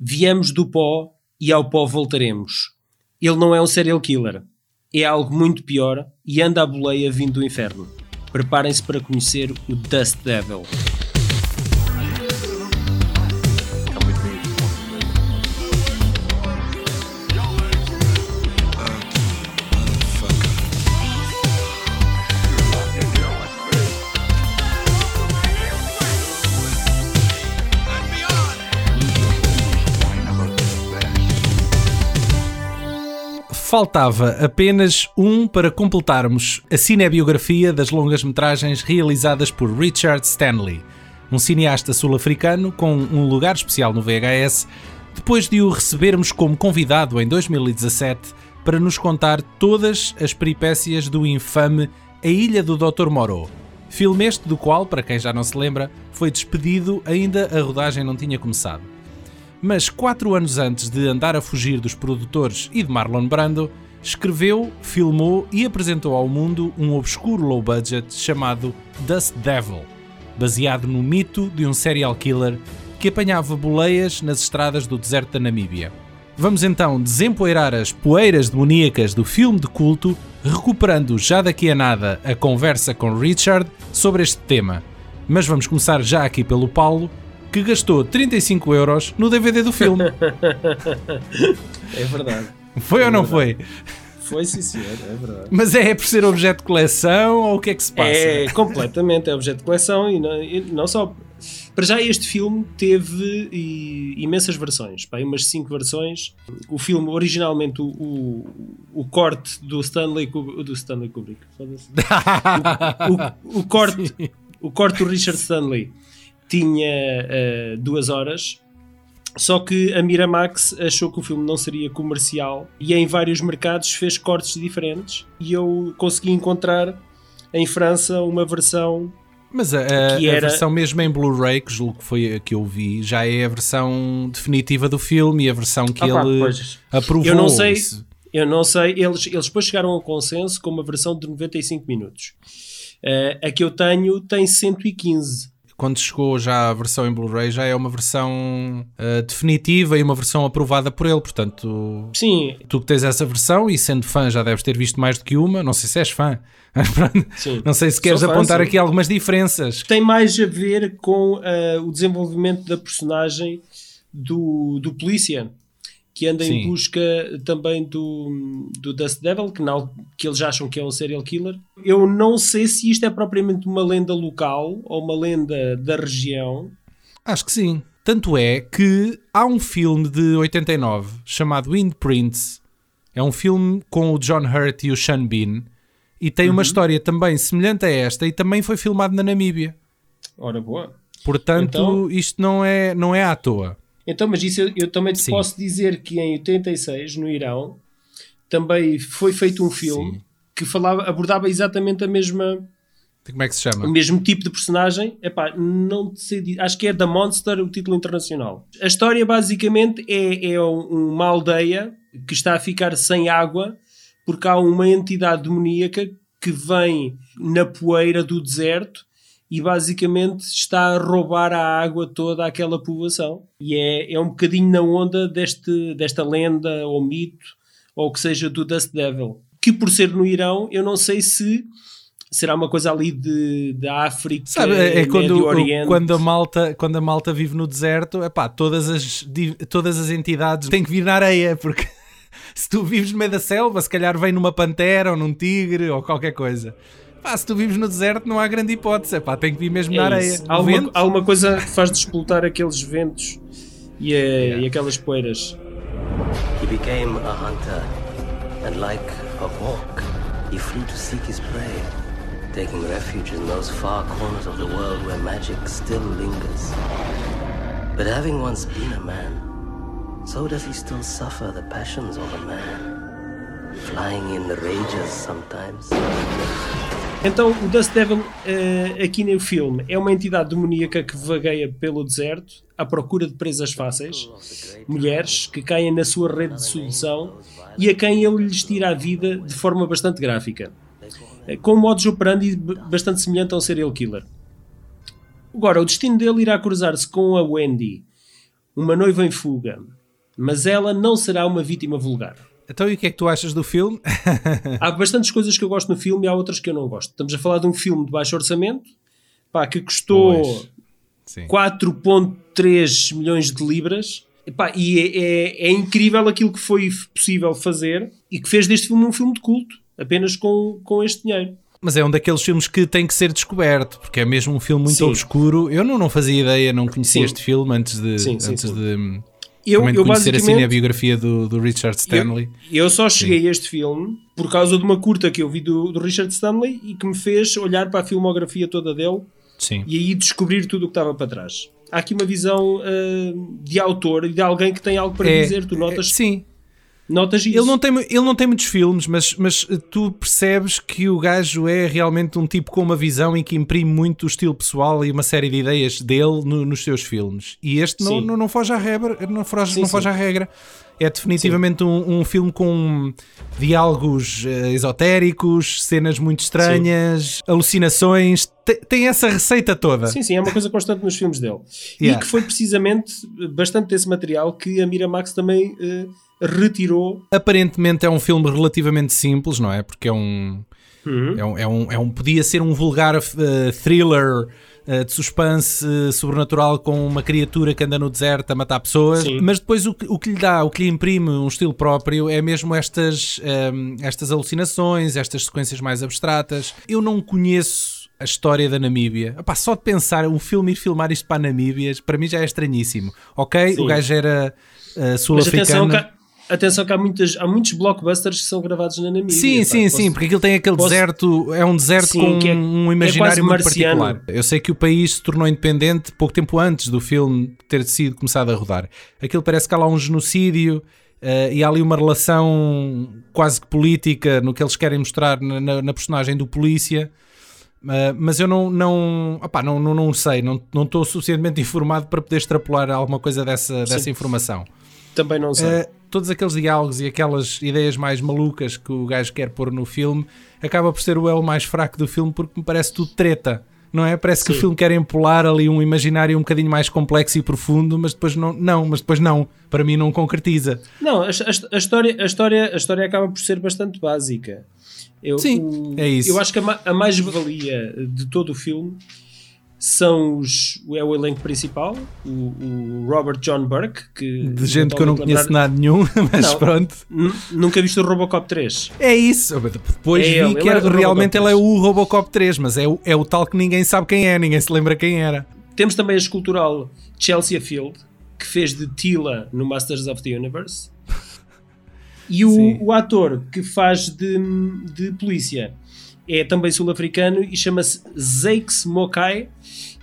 Viemos do pó e ao pó voltaremos. Ele não é um serial killer. É algo muito pior e anda à boleia vindo do inferno. Preparem-se para conhecer o Dust Devil. Faltava apenas um para completarmos a cinebiografia das longas-metragens realizadas por Richard Stanley, um cineasta sul-africano com um lugar especial no VHS, depois de o recebermos como convidado em 2017 para nos contar todas as peripécias do infame A Ilha do Dr. Moreau. Filme este do qual, para quem já não se lembra, foi despedido ainda a rodagem não tinha começado mas quatro anos antes de andar a fugir dos produtores e de Marlon Brando, escreveu, filmou e apresentou ao mundo um obscuro low budget chamado Dust Devil, baseado no mito de um serial killer que apanhava boleias nas estradas do deserto da Namíbia. Vamos então desempoeirar as poeiras demoníacas do filme de culto, recuperando já daqui a nada a conversa com Richard sobre este tema. Mas vamos começar já aqui pelo Paulo, que gastou 35 euros no DVD do filme. é verdade. Foi é ou não verdade. foi? Foi sim, senhor, é verdade. Mas é por ser objeto de coleção ou o que é que se passa? É completamente, é objeto de coleção e não, e não só. Para já, este filme teve imensas versões, pá, umas 5 versões. O filme, originalmente, o, o, o corte do Stanley, do Stanley Kubrick, o, o, o, corte, o corte do Richard Stanley tinha uh, duas horas. Só que a Miramax achou que o filme não seria comercial e em vários mercados fez cortes diferentes. E eu consegui encontrar em França uma versão. Mas a, a, a versão mesmo em Blu-ray, que julgo que foi a que eu vi, já é a versão definitiva do filme e a versão que ah, ele pá, aprovou. Eu não sei, eu não sei. Eles, eles depois chegaram a um consenso com uma versão de 95 minutos. Uh, a que eu tenho tem 115 quando chegou já a versão em Blu-ray, já é uma versão uh, definitiva e uma versão aprovada por ele. Portanto, Sim. tu que tens essa versão e sendo fã já deves ter visto mais do que uma. Não sei se és fã. Sim. Não sei se queres fã, apontar sim. aqui algumas diferenças. Tem mais a ver com uh, o desenvolvimento da personagem do, do polícia que anda Sim. em busca também do, do Dust Devil, que, não, que eles acham que é um serial killer. Eu não sei se isto é propriamente uma lenda local ou uma lenda da região. Acho que sim. Tanto é que há um filme de 89 chamado Windprints. É um filme com o John Hurt e o Sean Bean e tem uhum. uma história também semelhante a esta e também foi filmado na Namíbia. Ora boa. Portanto, então... isto não é, não é à toa. Então, mas isso eu, eu também te Sim. posso dizer que em 86, no Irão, também foi feito um filme Sim. que falava, abordava exatamente a mesma. Como é que se chama? O mesmo tipo de personagem. Epá, não sei, acho que é The Monster, o título internacional. A história basicamente é, é uma aldeia que está a ficar sem água porque há uma entidade demoníaca que vem na poeira do deserto e basicamente está a roubar a água toda àquela povoação. E é, é um bocadinho na onda deste, desta lenda ou mito, ou que seja do Dust Devil. Que por ser no Irão, eu não sei se será uma coisa ali de, de África, Sabe, é, é quando, quando, a malta, quando a malta vive no deserto, epá, todas, as, todas as entidades têm que vir na areia, porque se tu vives no meio da selva, se calhar vem numa pantera ou num tigre ou qualquer coisa. Pá, se tu vives no deserto não há grande hipótese, pá, tem que vir mesmo é na areia. Há uma, há uma, coisa que faz despoltar aqueles ventos e, a, yeah. e aquelas poeiras. He became a hunter and like a hawk, he flew to seek his prey, taking refuge in those far corners of the world where magic still lingers. But having once been a man, so does he still suffer the passions of a man, flying in the rages sometimes. Então, o Dust Devil, uh, aqui no filme, é uma entidade demoníaca que vagueia pelo deserto à procura de presas fáceis, mulheres que caem na sua rede de sedução e a quem ele lhes tira a vida de forma bastante gráfica, eh, com um modus operandi bastante semelhante a um serial killer. Agora, o destino dele irá cruzar-se com a Wendy, uma noiva em fuga, mas ela não será uma vítima vulgar. Então, e o que é que tu achas do filme? há bastantes coisas que eu gosto no filme e há outras que eu não gosto. Estamos a falar de um filme de baixo orçamento, pá, que custou 4.3 milhões de libras. Epá, e é, é, é, incrível aquilo que foi possível fazer e que fez deste filme um filme de culto, apenas com, com este dinheiro. Mas é um daqueles filmes que tem que ser descoberto, porque é mesmo um filme muito sim. obscuro. Eu não, não fazia ideia, não conhecia sim. este filme antes de, sim, antes de eu, eu conhecer assim a biografia do, do Richard Stanley. Eu, eu só cheguei a este filme por causa de uma curta que eu vi do, do Richard Stanley e que me fez olhar para a filmografia toda dele Sim. e aí descobrir tudo o que estava para trás. Há aqui uma visão uh, de autor e de alguém que tem algo para é, dizer. Tu notas? É, sim, Notas isso? Ele não tem, ele não tem muitos filmes, mas, mas tu percebes que o gajo é realmente um tipo com uma visão em que imprime muito o estilo pessoal e uma série de ideias dele no, nos seus filmes. E este não, não, não, foge à regra. Não foge, sim, não foge à regra. É definitivamente um, um, filme com diálogos uh, esotéricos, cenas muito estranhas, sim. alucinações. Tem, tem, essa receita toda. Sim, sim, é uma coisa constante nos filmes dele. Yeah. E que foi precisamente bastante desse material que a Miramax também. Uh, retirou. Aparentemente é um filme relativamente simples, não é? Porque é um. Uhum. É, um, é, um, é um, podia ser um vulgar uh, thriller uh, de suspense uh, sobrenatural com uma criatura que anda no deserto a matar pessoas, Sim. mas depois o que, o que lhe dá, o que lhe imprime um estilo próprio é mesmo estas, um, estas alucinações, estas sequências mais abstratas. Eu não conheço a história da Namíbia. Epá, só de pensar um filme ir filmar isto para a Namíbia, para mim já é estranhíssimo. Ok, Sim. o gajo era uh, sul-africano Atenção que há, muitas, há muitos blockbusters que são gravados na Namíbia. Sim, pá, sim, posso... sim, porque aquilo tem aquele posso... deserto, é um deserto sim, com é, um imaginário é muito particular. Eu sei que o país se tornou independente pouco tempo antes do filme ter sido começado a rodar. Aquilo parece que há lá um genocídio uh, e há ali uma relação quase que política no que eles querem mostrar na, na, na personagem do polícia. Uh, mas eu não, não, opá, não, não, não sei, não, não estou suficientemente informado para poder extrapolar alguma coisa dessa, dessa informação. Também não sei. Uh, todos aqueles diálogos e aquelas ideias mais malucas que o gajo quer pôr no filme acaba por ser o elo mais fraco do filme porque me parece tudo treta. Não é? Parece que Sim. o filme quer empolar ali um imaginário um bocadinho mais complexo e profundo, mas depois não, não, mas depois não. Para mim não concretiza. Não, a, a, a história, a, história, a história acaba por ser bastante básica. Eu, Sim, o, é isso. Eu acho que a, a mais-valia de todo o filme são os, é o elenco principal, o, o Robert John Burke, que de gente que eu não conheço nada nenhum, mas não, pronto. Nunca viste o Robocop 3. É isso, depois é vi ele, que ele realmente ele é o Robocop 3, mas é o, é o tal que ninguém sabe quem é, ninguém se lembra quem era. Temos também a escultural Chelsea Field, que fez de Tila no Masters of the Universe. E o, o ator que faz de, de polícia é também sul-africano e chama-se Zakes Mokai.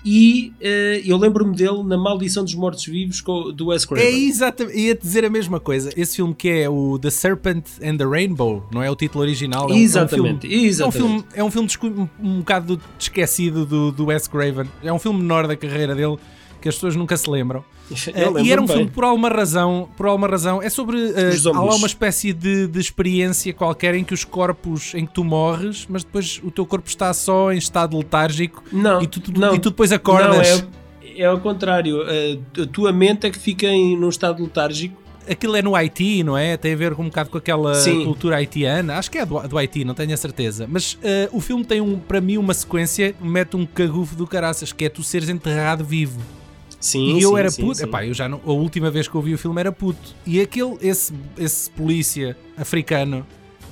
E uh, eu lembro-me dele na Maldição dos Mortos-Vivos do Wes Craven. É exatamente, ia dizer a mesma coisa. Esse filme que é o The Serpent and the Rainbow, não é o título original? É um, exatamente, é um filme, exatamente. É um filme, é um filme um, um bocado esquecido do, do Wes Craven. É um filme menor da carreira dele que as pessoas nunca se lembram. Uh, e era um bem. filme por alguma razão, por alguma razão, é sobre uh, há lá uma espécie de, de, experiência qualquer em que os corpos em que tu morres, mas depois o teu corpo está só em estado letárgico não, e, tu, não, e tu depois acordas. Não, é, é ao contrário, uh, a tua mente é que fica em, num estado letárgico aquilo é no Haiti, não é? Tem a ver com um bocado com aquela Sim. cultura haitiana. Acho que é do, do Haiti, não tenho a certeza. Mas uh, o filme tem um, para mim uma sequência, mete um cagufo do caraças, que é tu seres enterrado vivo. Sim, e eu sim, era puto, sim. Epá, eu já não, a última vez que eu vi o filme era puto. E aquele, esse, esse polícia africano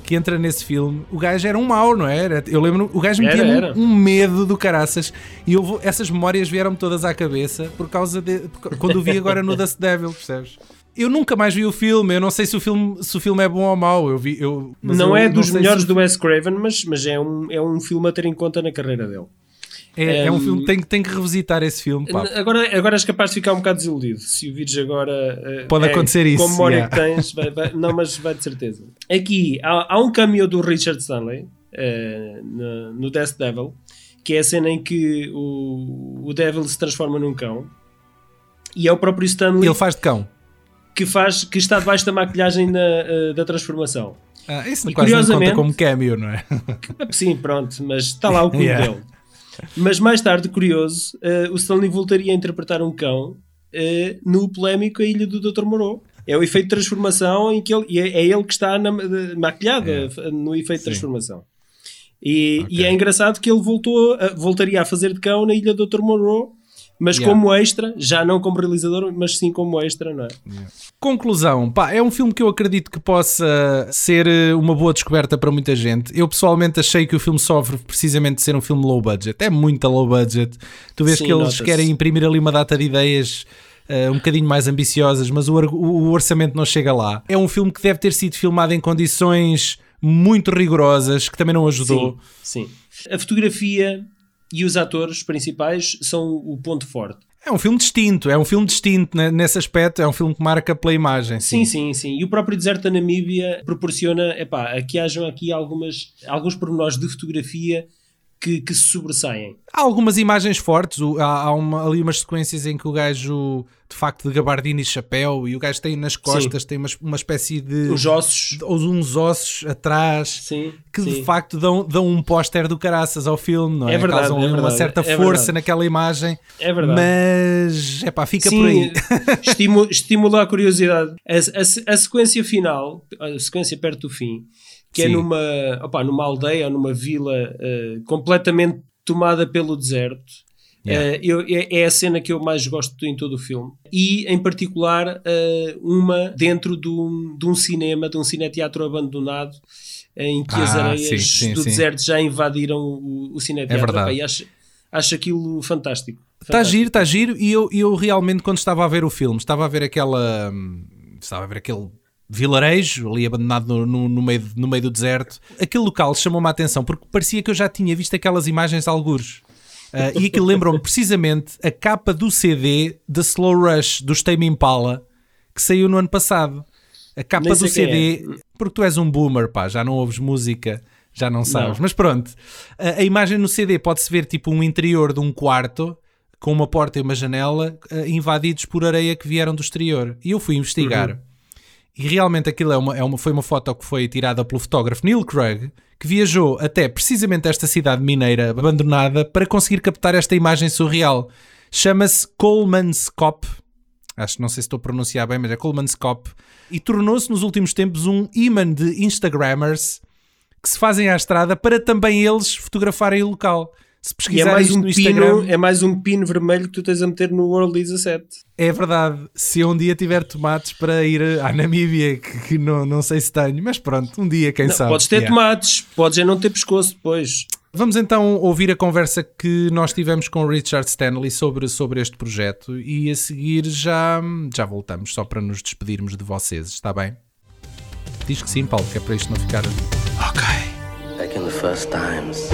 que entra nesse filme, o gajo era um mau, não é? era? Eu lembro, o gajo metia um, um, medo do caraças e eu, essas memórias vieram-me todas à cabeça por causa de. quando o vi agora no Dust Devil, percebes? Eu nunca mais vi o filme, eu não sei se o filme, se o filme é bom ou mau. Eu vi, eu, não eu, é dos melhores se... do Wes Craven, mas, mas é, um, é um filme a ter em conta na carreira dele. É, um, é um filme, tem, tem que revisitar esse filme. Pá. Agora, agora és capaz de ficar um bocado desiludido se o vires agora. Eh, Pode é, acontecer isso. Com a memória yeah. que tens, vai, vai, não, mas vai de certeza. Aqui há, há um cameo do Richard Stanley uh, no, no Death Devil, que é a cena em que o, o Devil se transforma num cão e é o próprio Stanley. Ele faz de cão. Que, faz, que está debaixo da maquilhagem na, uh, da transformação. Ah, isso e, quase não conta como cameo, não é? Sim, pronto, mas está lá o cu yeah. dele. Mas mais tarde, curioso, uh, o Stanley voltaria a interpretar um cão uh, no polémico A Ilha do Dr. Moreau. É o efeito de transformação em que ele, é, é ele que está na, maquilhado é. no efeito Sim. de transformação. E, okay. e, é engraçado que ele voltou a, voltaria a fazer de cão na Ilha do Dr. Monroe, mas yeah. como extra, já não como realizador, mas sim como extra, não é? Yeah. Conclusão, pá, é um filme que eu acredito que possa ser eh, uma boa descoberta para muita gente. Eu pessoalmente achei que o filme sofre precisamente de ser um filme low budget, é muito low budget. Tu vês sim, que eles querem imprimir ali uma data de ideias uh, um bocadinho mais ambiciosas, mas o, o, orçamento não chega lá. É um filme que deve ter sido filmado em condições muito rigorosas, que também não ajudou. Sim, sim. A fotografia e os atores principais são o ponto forte. É um filme distinto, é um filme distinto nesse aspecto, é um filme que marca pela imagem. Sim, sim, sim. sim. E o próprio deserto da Namíbia proporciona, epá, aqui hajam aqui algumas, alguns pormenores de fotografia que, que se sobressaem. Há algumas imagens fortes, há, há uma, ali umas sequências em que o gajo, de facto, de gabardina e chapéu, e o gajo tem nas costas, sim. tem uma, uma espécie de. Os ossos. Ou uns ossos atrás, sim, que sim. de facto dão, dão um póster do caraças ao filme, não é? É verdade. Causam é verdade, uma certa é força verdade. naquela imagem. É verdade. Mas, é pá, fica por aí. estimula, estimula a curiosidade. A, a, a sequência final, a sequência perto do fim que é Sim. é numa, opa, numa aldeia ou numa vila uh, completamente tomada pelo deserto. Yeah. Uh, eu, é, é, a cena que eu mais gosto em todo o filme. E, em particular, uh, uma dentro de um, de um cinema, de um cineteatro abandonado, em que ah, as areias sim, sim, do sim. deserto já invadiram o, o cineteatro. É verdade. acho, acho aquilo fantástico. Está giro, está giro. E eu, eu realmente, quando estava a ver o filme, estava a ver aquela. Hum, estava a ver aquele vilarejo, ali abandonado no, no, no, meio, no meio do deserto. Aquele local chamou-me a atenção porque parecia que eu já tinha visto aquelas imagens algures. Uh, e aquilo lembrou-me precisamente a capa do CD da Slow Rush do Tame Impala que saiu no ano passado. A capa do CD, é. porque tu és um boomer, pá, já não ouves música, já não sabes. Não. Mas pronto, a, a, imagem no CD pode-se ver tipo um interior de um quarto com uma porta e uma janela uh, invadidos por areia que vieram do exterior. E eu fui investigar. Uhum. E realmente aquilo é uma, é uma, foi uma foto que foi tirada pelo fotógrafo Neil Craig, que viajou até precisamente esta cidade mineira abandonada para conseguir captar esta imagem surreal. Chama-se Coleman's Cop. Acho que não sei se estou a pronunciar bem, mas é Coleman's Cop. E tornou-se nos últimos tempos um imã de Instagrammers que se fazem à estrada para também eles fotografarem o local. Se pesquisar é mais um no Instagram, pino, é mais um pino vermelho que tu tens a meter no World 17. É verdade. Se eu um dia tiver tomates para ir à Namíbia, que, que não, não sei se tenho, mas pronto, um dia, quem não, sabe. Podes ter yeah. tomates, podes é não ter pescoço depois. Vamos então ouvir a conversa que nós tivemos com o Richard Stanley sobre, sobre este projeto e a seguir já, já voltamos, só para nos despedirmos de vocês, está bem? Diz que sim, Paulo, que é para isto não ficar. Ok. Back in the first times.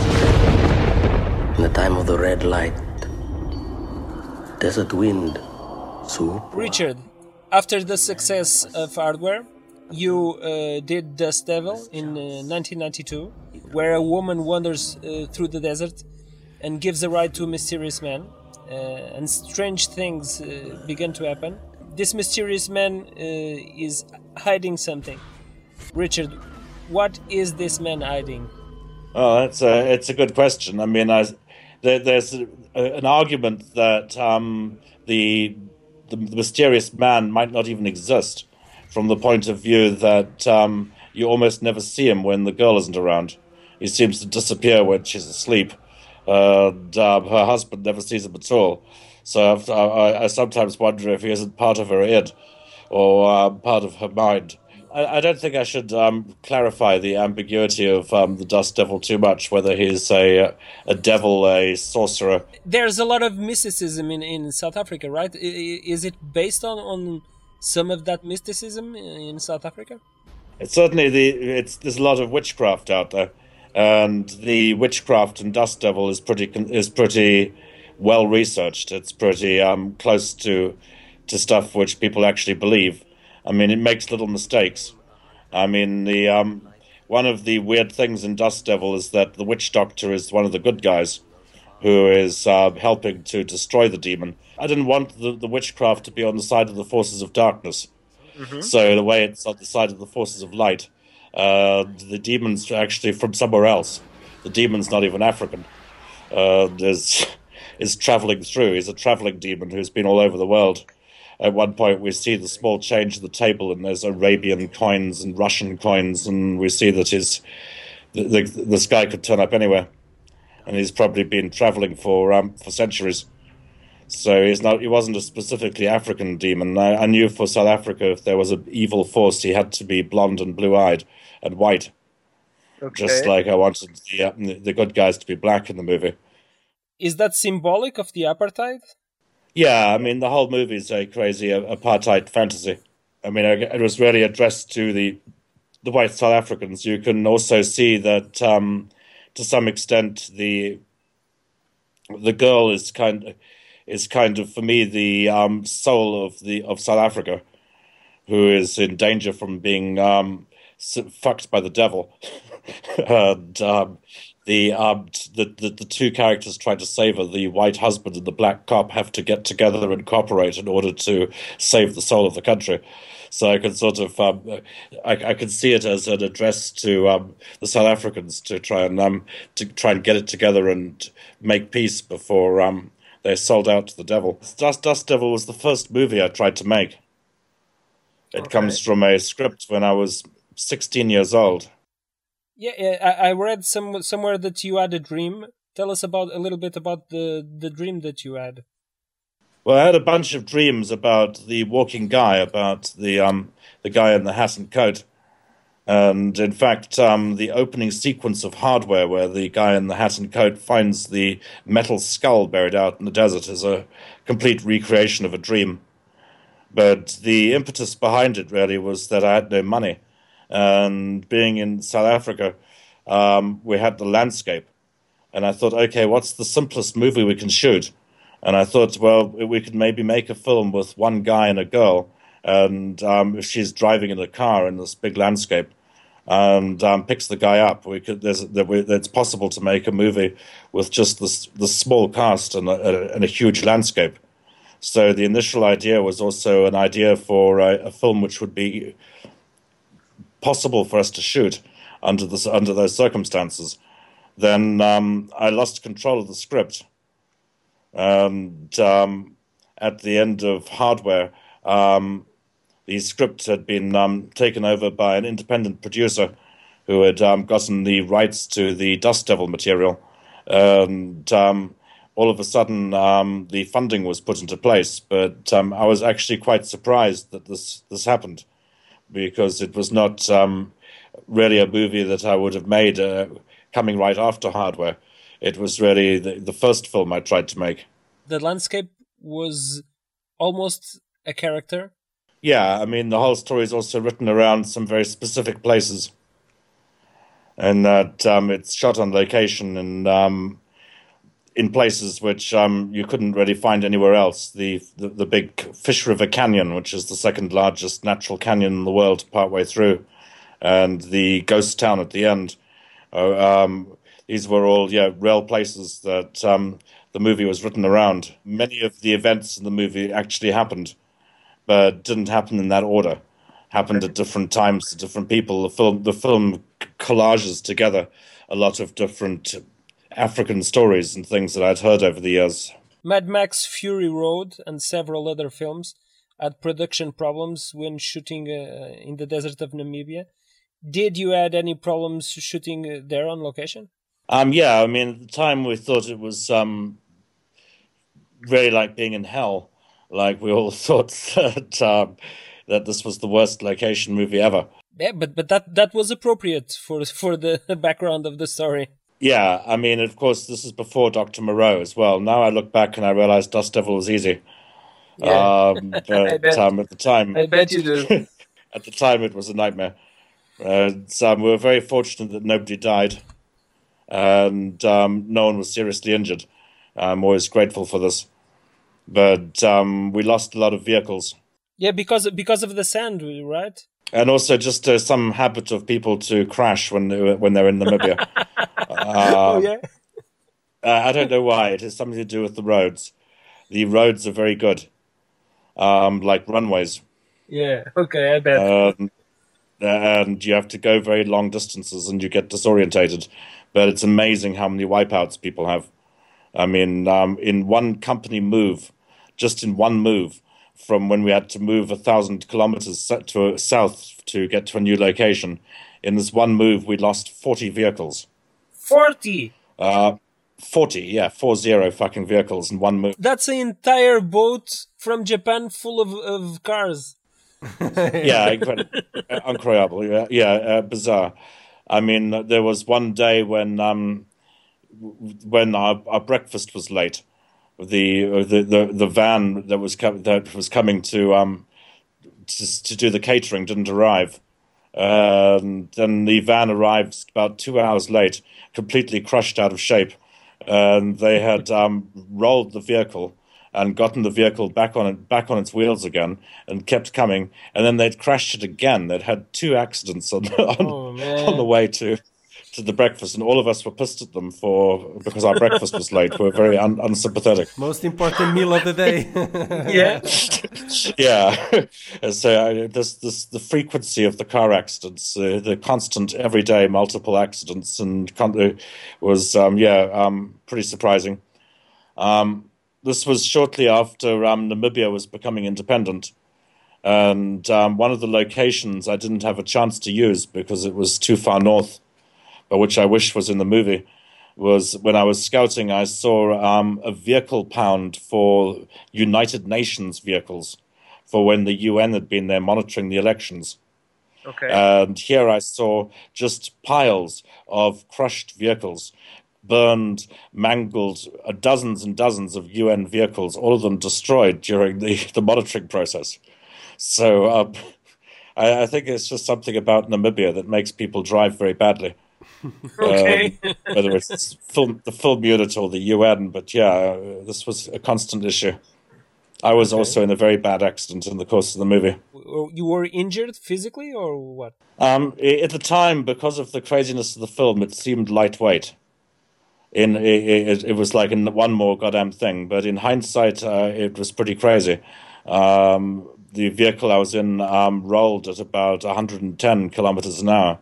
In the time of the red light, desert wind, soup. Richard, after the success of Hardware, you uh, did Dust Devil in uh, 1992, where a woman wanders uh, through the desert and gives a ride to a mysterious man, uh, and strange things uh, begin to happen. This mysterious man uh, is hiding something. Richard, what is this man hiding? Oh, that's a it's a good question. I mean, I there, there's a, an argument that um, the, the, the mysterious man might not even exist, from the point of view that um, you almost never see him when the girl isn't around. He seems to disappear when she's asleep, and uh, her husband never sees him at all. So I, I, sometimes wonder if he isn't part of her id or uh, part of her mind. I, I don't think I should um, clarify the ambiguity of um, the Dust Devil too much, whether he's a a devil, a sorcerer. There's a lot of mysticism in, in South Africa, right? Is it based on, on some of that mysticism in South Africa? It's certainly the it's there's a lot of witchcraft out there, and the witchcraft and Dust Devil is pretty is pretty well researched. It's pretty um, close to to stuff which people actually believe. I mean, it makes little mistakes. I mean, the um, one of the weird things in Dust Devil is that the witch doctor is one of the good guys who is uh, helping to destroy the demon. I didn't want the, the witchcraft to be on the side of the forces of darkness. Mm-hmm. So the way it's on the side of the forces of light, uh, the demon's actually from somewhere else. The demon's not even African. Uh, is is traveling through. He's a traveling demon who's been all over the world at one point we see the small change of the table, and there's Arabian coins and Russian coins, and we see that his the, the, this guy could turn up anywhere, and he's probably been traveling for um, for centuries. So he's not. He wasn't a specifically African demon. I, I knew for South Africa, if there was an evil force, he had to be blonde and blue-eyed and white. Okay. Just like I wanted the uh, the good guys to be black in the movie. Is that symbolic of the apartheid? Yeah, I mean the whole movie is a crazy uh, apartheid fantasy. I mean, it was really addressed to the the white South Africans. You can also see that um, to some extent the the girl is kind of, is kind of for me the um, soul of the of South Africa, who is in danger from being um, fucked by the devil, and um, the, um, the, the the two characters trying to save her, the white husband and the black cop, have to get together and cooperate in order to save the soul of the country. So I can sort of um, I, I can see it as an address to um, the South Africans to try and um, to try and get it together and make peace before um, they sold out to the devil. Dust Dust Devil was the first movie I tried to make. It okay. comes from a script when I was 16 years old. Yeah, I, I read some somewhere that you had a dream. Tell us about a little bit about the the dream that you had. Well, I had a bunch of dreams about the walking guy, about the um the guy in the hat and coat, and in fact, um, the opening sequence of Hardware, where the guy in the hat and coat finds the metal skull buried out in the desert, is a complete recreation of a dream. But the impetus behind it really was that I had no money and being in South Africa, um, we had the landscape. And I thought, okay, what's the simplest movie we can shoot? And I thought, well, we could maybe make a film with one guy and a girl, and um, she's driving in a car in this big landscape, and um, picks the guy up. We could, there's, there, it's possible to make a movie with just this, this small cast and a, and a huge landscape. So the initial idea was also an idea for a, a film which would be possible for us to shoot under this under those circumstances, then um, I lost control of the script. And um, at the end of Hardware, um, the script had been um, taken over by an independent producer who had um, gotten the rights to the Dust Devil material. And um, all of a sudden, the funding was put into place. But I was actually quite surprised that this, this happened because it was not um, really a movie that I would have made uh, coming right after Hardware. It was really the, the first film I tried to make. The landscape was almost a character. Yeah, I mean, the whole story is also written around some very specific places. And that um, it's shot on location and um, in places which um, you couldn't really find anywhere else. The, the, the big Fish River Canyon, which is the second largest natural canyon in the world, partway through, and the ghost town at the end. Uh, um, these were all yeah real places that um, the movie was written around. Many of the events in the movie actually happened, but didn't happen in that order. Happened at different times to different people. The film the film collages together a lot of different African stories and things that I'd heard over the years. Mad Max Fury Road and several other films had production problems when shooting uh, in the desert of Namibia. Did you had any problems shooting uh, there on location? Um, yeah, I mean, at the time we thought it was um, really like being in hell. Like we all thought that um, that this was the worst location movie ever. Yeah, but but that that was appropriate for for the background of the story. Yeah, I mean, of course, this is before Dr. Moreau as well. Now I look back and I realize Dust Devil was easy. Yeah. Um, but um, at the time, I bet you do. at the time, it was a nightmare. Uh, so we were very fortunate that nobody died, and um, no one was seriously injured. I'm always grateful for this, but um, we lost a lot of vehicles. Yeah, because because of the sand, right? and also just uh, some habit of people to crash when they, when they're in Namibia. oh um, yeah. Uh, I don't know why. It has something to do with the roads. The roads are very good, um, like runways. Yeah. Okay. I bet. Um, and you have to go very long distances, and you get disorientated. But it's amazing how many wipeouts people have. I mean, um, in one company move, just in one move, from when we had to move a thousand kilometers to south to get to a new location. In this one move, we lost 40 vehicles. 40? Uh, 40, yeah, four zero fucking vehicles in one move. That's an entire boat from Japan full of, of cars. yeah, incredible, incredible. Yeah, yeah uh, bizarre. I mean, there was one day when um, when our, our breakfast was late. The, the the the van that was com- that was coming to um to, to do the catering didn't arrive. And then the van arrived about two hours late, completely crushed out of shape. And they had um, rolled the vehicle and gotten the vehicle back on it, back on its wheels again, and kept coming. And then they'd crashed it again. They'd had two accidents on on, oh, on the way to to the breakfast, and all of us were pissed at them for because our breakfast was late. We are very un- unsympathetic. Most important meal of the day. yeah, yeah. so uh, this this the frequency of the car accidents, uh, the constant everyday multiple accidents, and con- uh, was um, yeah um, pretty surprising. Um, this was shortly after um, Namibia was becoming independent. And um, one of the locations I didn't have a chance to use because it was too far north which I wish was in the movie, was when I was scouting, I saw um, a vehicle pound for United Nations vehicles for when the UN had been there monitoring the elections. Okay. And here I saw just piles of crushed vehicles, burned, mangled, uh, dozens and dozens of UN vehicles, all of them destroyed during the, the monitoring process. So um, I, I think it's just something about Namibia that makes people drive very badly. Okay. um, whether it's film, the film unit or the UN, but yeah, this was a constant issue. I was okay. also in a very bad accident in the course of the movie. You were injured physically, or what? Um, at the time, because of the craziness of the film, it seemed lightweight. In it, it was like in one more goddamn thing, but in hindsight, uh, it was pretty crazy. Um, the vehicle I was in um, rolled at about 110 kilometers an hour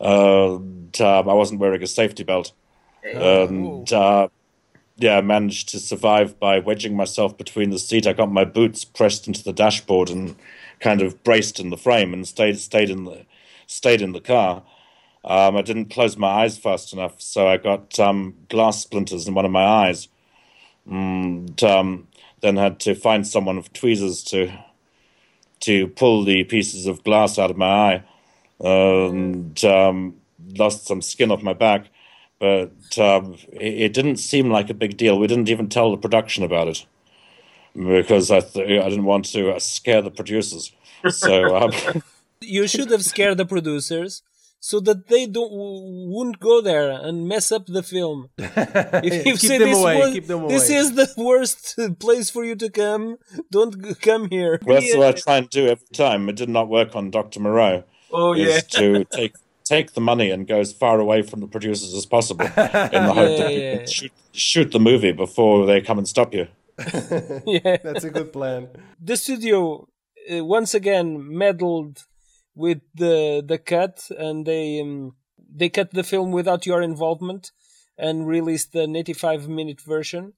and um, I wasn't wearing a safety belt, and uh, yeah, I managed to survive by wedging myself between the seat. I got my boots pressed into the dashboard and kind of braced in the frame, and stayed stayed in the stayed in the car. Um, I didn't close my eyes fast enough, so I got um, glass splinters in one of my eyes, and um, then had to find someone with tweezers to to pull the pieces of glass out of my eye and um, lost some skin off my back. But um, it, it, didn't seem like a big deal. We didn't even tell the production about it because I, th- I didn't want to uh, scare the producers. So um, you should have scared the producers so that they don't wouldn't go there and mess up the film. If you say this, was, this is the worst place for you to come, don't come here. Well, that's yeah. what I try and do every time. It did not work on Doctor Moreau. Oh yeah. to take take the money and go as far away from the producers as possible in the hope yeah, that you yeah. shoot, shoot the movie before they come and stop you. yeah, that's a good plan. The studio uh, once again meddled with the the cut, and they um, they cut the film without your involvement and released the 85 minute version.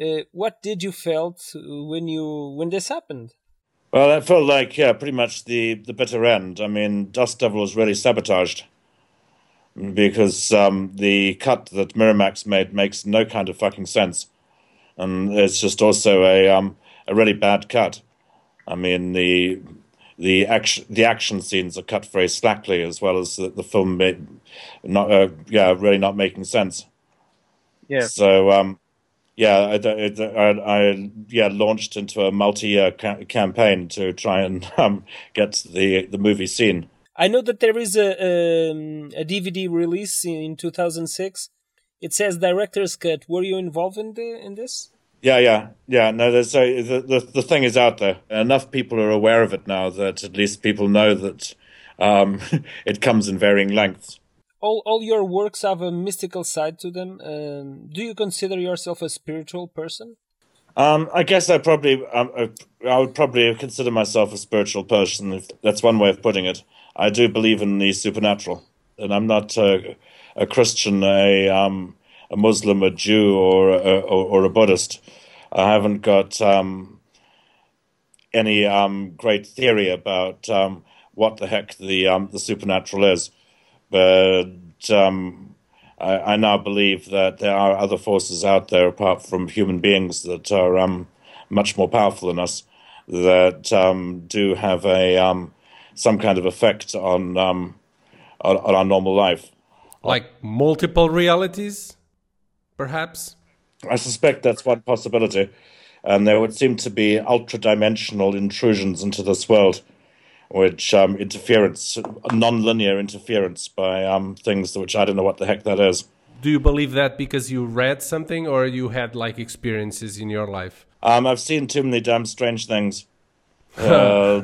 Uh, what did you felt when you when this happened? Well, that felt like yeah, pretty much the the bitter end. I mean, Dust Devil was really sabotaged because um, the cut that Miramax made makes no kind of fucking sense, and it's just also a um, a really bad cut. I mean the the action the action scenes are cut very slackly, as well as the, the film made not uh, yeah really not making sense. Yeah. So um, yeah, I, I, I, yeah launched into a multi-year ca- campaign to try and um, get the the movie seen. I know that there is a um, a DVD release in 2006. It says director's cut. Were you involved in the in this? Yeah, yeah, yeah. No, there's a, the, the the thing is out there. Enough people are aware of it now that at least people know that um, it comes in varying lengths all, all your works have a mystical side to them. Um, do you consider yourself a spiritual person? Um, I guess I probably um, I would probably consider myself a spiritual person. If that's one way of putting it. I do believe in the supernatural, and I'm not a, Christian, a um, a Muslim, a Jew, or a, or, or a Buddhist. I haven't got um, any um, great theory about um, what the heck the um, the supernatural is, but um, I, I, now believe that there are other forces out there apart from human beings that are um, much more powerful than us that um, do have a some kind of effect on, on on our normal life, like multiple realities, perhaps. I suspect that's one possibility. And there would seem to be ultra dimensional intrusions into this world, which um, interference, non-linear interference by um, things which I don't know what the heck that is. Do you believe that because you read something, or you had like experiences in your life? Um, I've seen too many damn strange things. uh,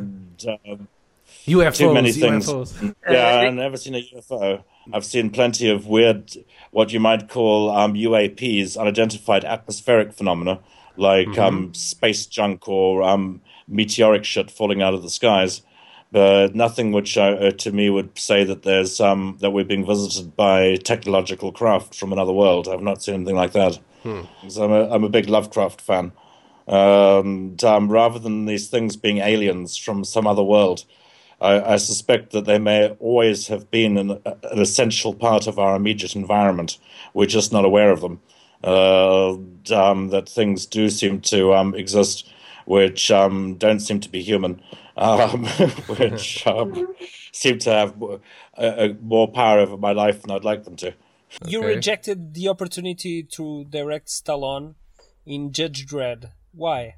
UFOs, too many things. UFOs. Yeah, I've never seen a UFO. I've seen plenty of weird, what you might call um, UAPs, unidentified atmospheric phenomena, like mm-hmm. um, space junk or um, meteoric shit falling out of the skies, but nothing which uh, uh, to me would say that there's um, that we're being visited by technological craft from another world. I've not seen anything like that. Hmm. So I'm a, I'm a big Lovecraft fan. And um, rather than these things being aliens from some other world, I, I suspect that they may always have been an, an essential part of our immediate environment. We're just not aware of them uh, um, that things do seem to um, exist which um, don't seem to be human, um, which um, seem to have a, a more power over my life than I'd like them to. You okay. rejected the opportunity to direct Stallone in Judge Dredd. Why?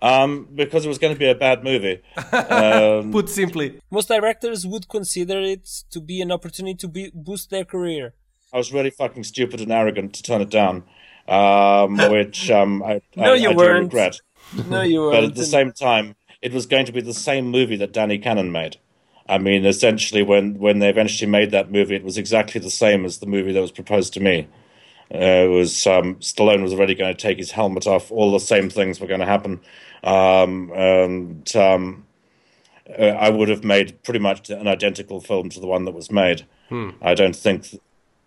Um, because it was going to be a bad movie. Um, Put simply, most directors would consider it to be an opportunity to be, boost their career. I was really fucking stupid and arrogant to turn it down, um, which um, I, no, I, you I weren't. regret. No, you weren't. but at the same time, it was going to be the same movie that Danny Cannon made. I mean, essentially, when, when they eventually made that movie, it was exactly the same as the movie that was proposed to me. Uh, it was um, Stallone was already going to take his helmet off. All the same things were going to happen, um, and um, uh, I would have made pretty much an identical film to the one that was made. Hmm. I don't think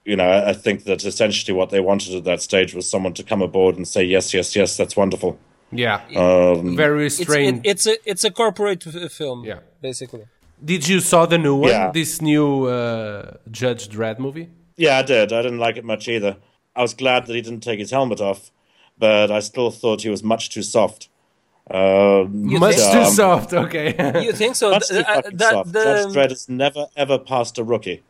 you know, I think that essentially what they wanted at that stage was someone to come aboard and say, yes, yes, yes, that's wonderful. Yeah, um, very strange. It's, it, it's, a it's a corporate film. Yeah, basically. Did you saw the new one? Yeah. This new uh, Judge Dredd movie? Yeah, I did. I didn't like it much either. I was glad that he didn't take his helmet off, but I still thought he was much too soft. Uh, much too um, soft. Okay. you think so? Much too uh, that, soft. The... Judge Dredd has never ever passed a rookie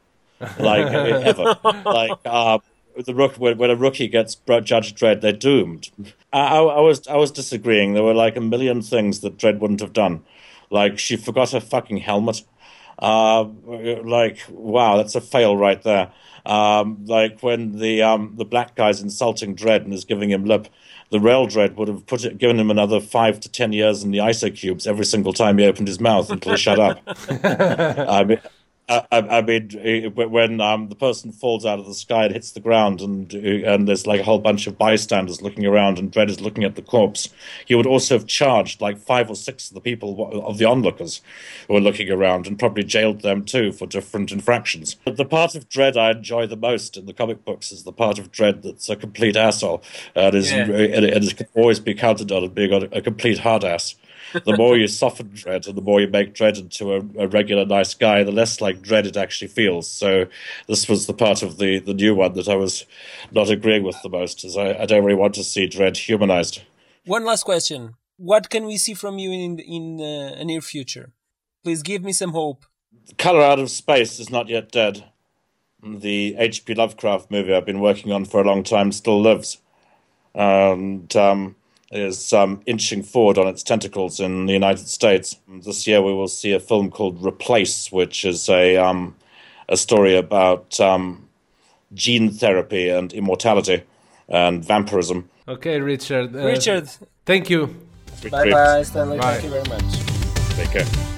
like ever. like uh, the rook when, when, a rookie gets Judge Dredd, they're doomed. I, I, I, was I was disagreeing. There were like a million things that Dredd wouldn't have done. Like she forgot her fucking helmet. Uh, like wow, that's a fail right there. Um, like when the um, the black guy's insulting Dredd and is giving him lip, the rail Dredd would have put it, given him another five to ten years in the iso cubes every single time he opened his mouth until he shut up. I mean, I, I, mean, when um, the person falls out of the sky and hits the ground, and and there's like a whole bunch of bystanders looking around, and Dredd is looking at the corpse, he would also have charged like five or six of the people of the onlookers who were looking around, and probably jailed them too for different infractions. But the part of Dredd I enjoy the most in the comic books is the part of Dredd that's a complete asshole, and is yeah. and, it can always be counted on as being a, a complete hard ass the more you soften Dread and the more you make Dread into a, a, regular nice guy, the less like Dread it actually feels. So this was the part of the, the new one that I was not agreeing with the most, as I, I don't really want to see Dread humanized. One last question. What can we see from you in in uh, a near future? Please give me some hope. Color Out of Space is not yet dead. The H.P. Lovecraft movie I've been working on for a long time still lives. And um, is um, inching forward on its tentacles in the United States. This year, we will see a film called Replace, which is a um, a story about um, gene therapy and immortality and vampirism. Okay, Richard. Uh, Richard, thank you. Bye bye, Stanley. Bye. Thank you very much. Take care.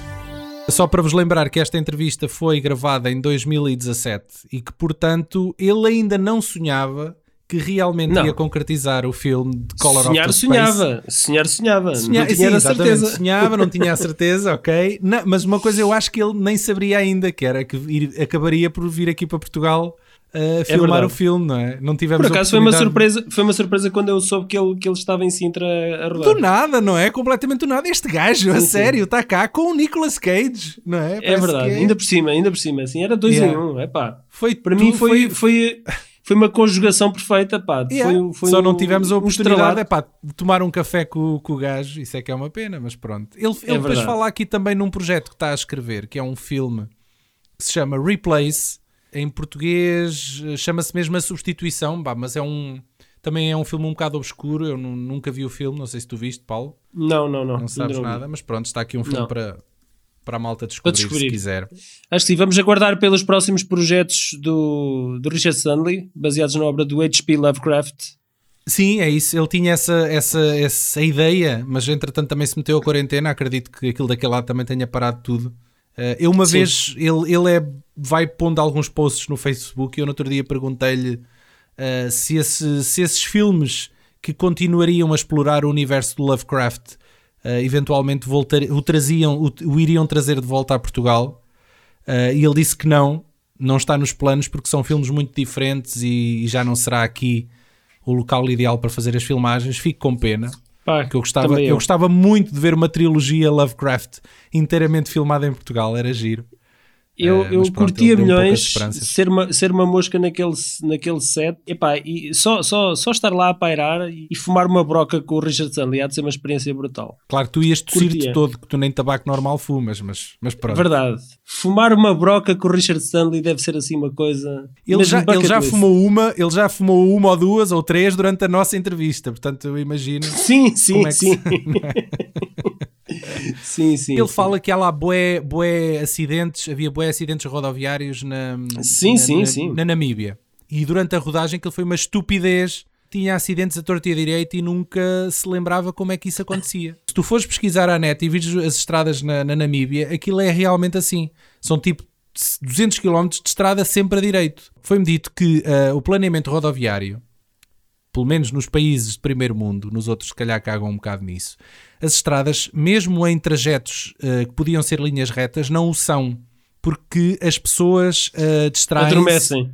Só para vos lembrar que esta entrevista foi gravada em 2017 e que, portanto, ele ainda não sonhava que realmente não. ia concretizar o filme de Color Sonhar, of the sonhava. Sonhar, sonhava. Sonhar, não tinha sim, a certeza. Sonhava, não tinha a certeza, ok. Não, mas uma coisa eu acho que ele nem saberia ainda, que era que ir, acabaria por vir aqui para Portugal a filmar verdade. o filme, não é? Não tivemos Por acaso foi uma surpresa, foi uma surpresa quando eu soube que ele, que ele estava em Sintra a Do rodar. nada, não é? Completamente do nada. Este gajo, a Sim, sim. sério, está cá com o Nicolas Cage, não é? É Parece verdade, que é- ainda por cima, ainda por cima, assim, era dois Yeah. em um, é pá. foi Para mim tu- foi, foi, foi uma conjugação perfeita, pá. Yeah. Foi, foi Só não um- tivemos a um oportunidade estrelato. é pá, de tomar um café com, com o gajo, isso é que é uma pena, mas pronto. Ele, ele depois É verdade. fala aqui também num projeto que está a escrever, que é um filme que se chama Replace, em português eh, chama-se mesmo A Substituição, bah, mas é um também é um filme um bocado obscuro, eu nu- nunca vi o filme, não sei se tu viste, Paulo, Não, não, não. não sabes vi. nada, mas pronto, está aqui um filme Não. para, para a malta descobrir, descobrir. se quiser. Acho que sim, vamos aguardar pelos próximos projetos do, do Richard Stanley, baseados na obra do H.P. Lovecraft. Sim, é isso. Ele tinha essa, essa, essa ideia, mas entretanto também se meteu a quarentena. Acredito que aquilo daquele lado também tenha parado tudo. Eh, eu uma Sim. vez, ele, ele é, vai pondo alguns posts no Facebook e eu no outro dia perguntei-lhe eh, se, esse- se esses filmes que continuariam a explorar o universo do Lovecraft eventualmente voltar, o, traziam, o, o iriam trazer de volta a Portugal. Eh, e ele disse que não, não está nos planos porque são filmes muito diferentes e, e já não será aqui o local ideal para fazer as filmagens. Fico com pena, Pá, porque eu gostava, também eu gostava muito de ver uma trilogia Lovecraft inteiramente filmada em Portugal, era giro. Eu, Eh, eu pronto, curtia milhões ser uma, ser uma mosca naquele, naquele set Epá, e só, só, só estar lá a pairar e, fumar uma broca com o Richard Stanley há de ser uma experiência brutal. Claro que tu ias tossir-te todo, que tu nem tabaco normal fumas, mas, mas pronto. Verdade. Fumar uma broca com o Richard Stanley deve ser assim uma coisa. Ele já, ele já fumou uma, ele já fumou uma ou duas ou três durante a nossa entrevista, portanto eu imagino. Sim, sim, Como é que sim. sim, sim. Ele sim. fala que há lá bué, bué acidentes, havia bué acidentes rodoviários na, Sim, na, sim, na- sim. na Namíbia. E durante a rodagem que ele foi uma estupidez, tinha acidentes a torta e a direita e nunca se lembrava como é que isso acontecia. Se tu fores pesquisar à net e vires as estradas na, na Namíbia, aquilo é realmente assim. São tipo 200 km de estrada sempre a direito. Foi-me dito que ah, o planeamento rodoviário pelo menos nos países de primeiro mundo, nos outros se calhar cagam um bocado nisso, as estradas, mesmo em trajetos eh, que podiam ser linhas retas, não o são, porque as pessoas uh, distraem Adormecem.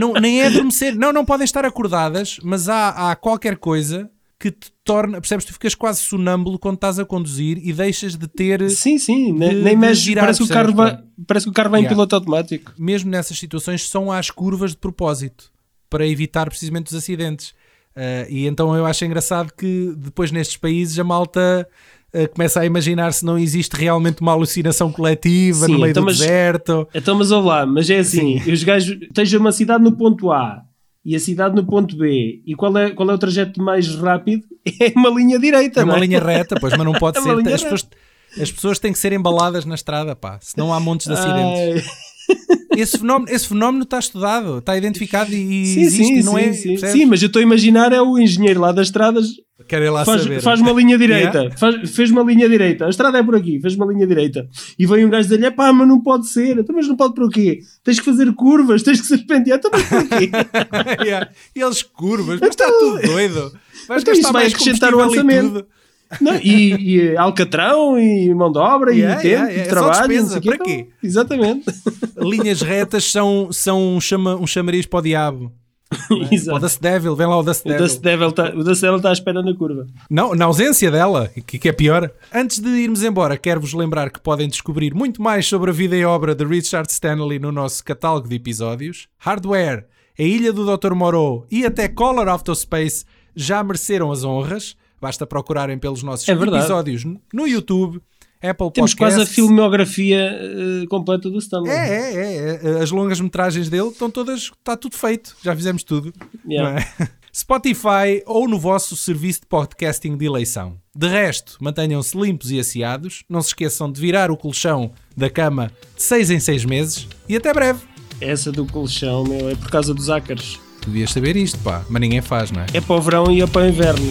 não, nem é adormecer, não, não podem estar acordadas, mas há, há qualquer coisa que te torna, percebes, tu ficas quase sonâmbulo quando estás a conduzir e deixas de ter, Sim, sim. de- Nem, nem de mexe. girar, Parece que, o carro vai, parece que o carro vai em Yeah. piloto automático. mesmo nessas situações, são às curvas de propósito para evitar precisamente os acidentes. Uh, e então eu acho engraçado que depois nestes países a malta uh, começa a imaginar se não existe realmente uma alucinação coletiva Sim, no meio então, do mas- deserto. Então, mas olha lá, mas é assim: os gajos. Esteja uma cidade no ponto A e a cidade no ponto B. E qual é, qual é o trajeto mais rápido? É uma linha direita. É uma não linha reta, pois, mas não pode É ser. As pessoas, as pessoas têm que ser embaladas na estrada, pá, senão há montes de acidentes. Esse, fenómeno, esse fenómeno está estudado, está identificado e, sim, existe, sim, não sim, é? sim. Sim, mas eu estou a imaginar é o engenheiro lá das estradas Querem lá faz, saber. faz uma linha direita, Yeah. faz- fez uma linha direita, a estrada é por aqui, fez uma linha direita. E vem um gajo dizer-lhe: pá, mas não pode ser, então, mas não pode por quê? Tens que fazer curvas, tens que serpentear, então, mas porquê? Yeah. E eles curvas, mas está tudo doido. Vais Então gastar isso vai acrescentar o orçamento. Não, e, e alcatrão, e mão de obra, Yeah, e tempo, yeah, yeah. e É trabalho. despesa, não sei o quê. para quê? Então, exatamente. Linhas retas são, são um, chama, um chamariz para o diabo. Ou Exato. Dust Devil, vem lá o Dust O Devil. Dust Devil está o Dust Devil tá à espera na curva. Não, na ausência dela, que, que é pior. Antes de irmos embora, quero-vos lembrar que podem descobrir muito mais sobre a vida e obra de Richard Stanley no nosso catálogo de episódios. Hardware, A Ilha do Dr. Moreau e até Color Space já mereceram as honras. Basta procurarem pelos nossos É episódios no YouTube, Apple Temos Podcasts. quase a filmografia eh, completa do Stanley. É, é, é, é. As longas metragens dele estão todas. Está tudo feito. Já fizemos tudo. Yeah. é? Spotify ou no vosso serviço de podcasting de eleição. De resto, mantenham-se limpos e asseados. Não se esqueçam de virar o colchão da cama de 6 em 6 meses. E até breve. Essa do colchão, meu, é por causa dos ácaros. Devias saber isto, pá. Mas ninguém faz, não é? É para o verão e é para o inverno.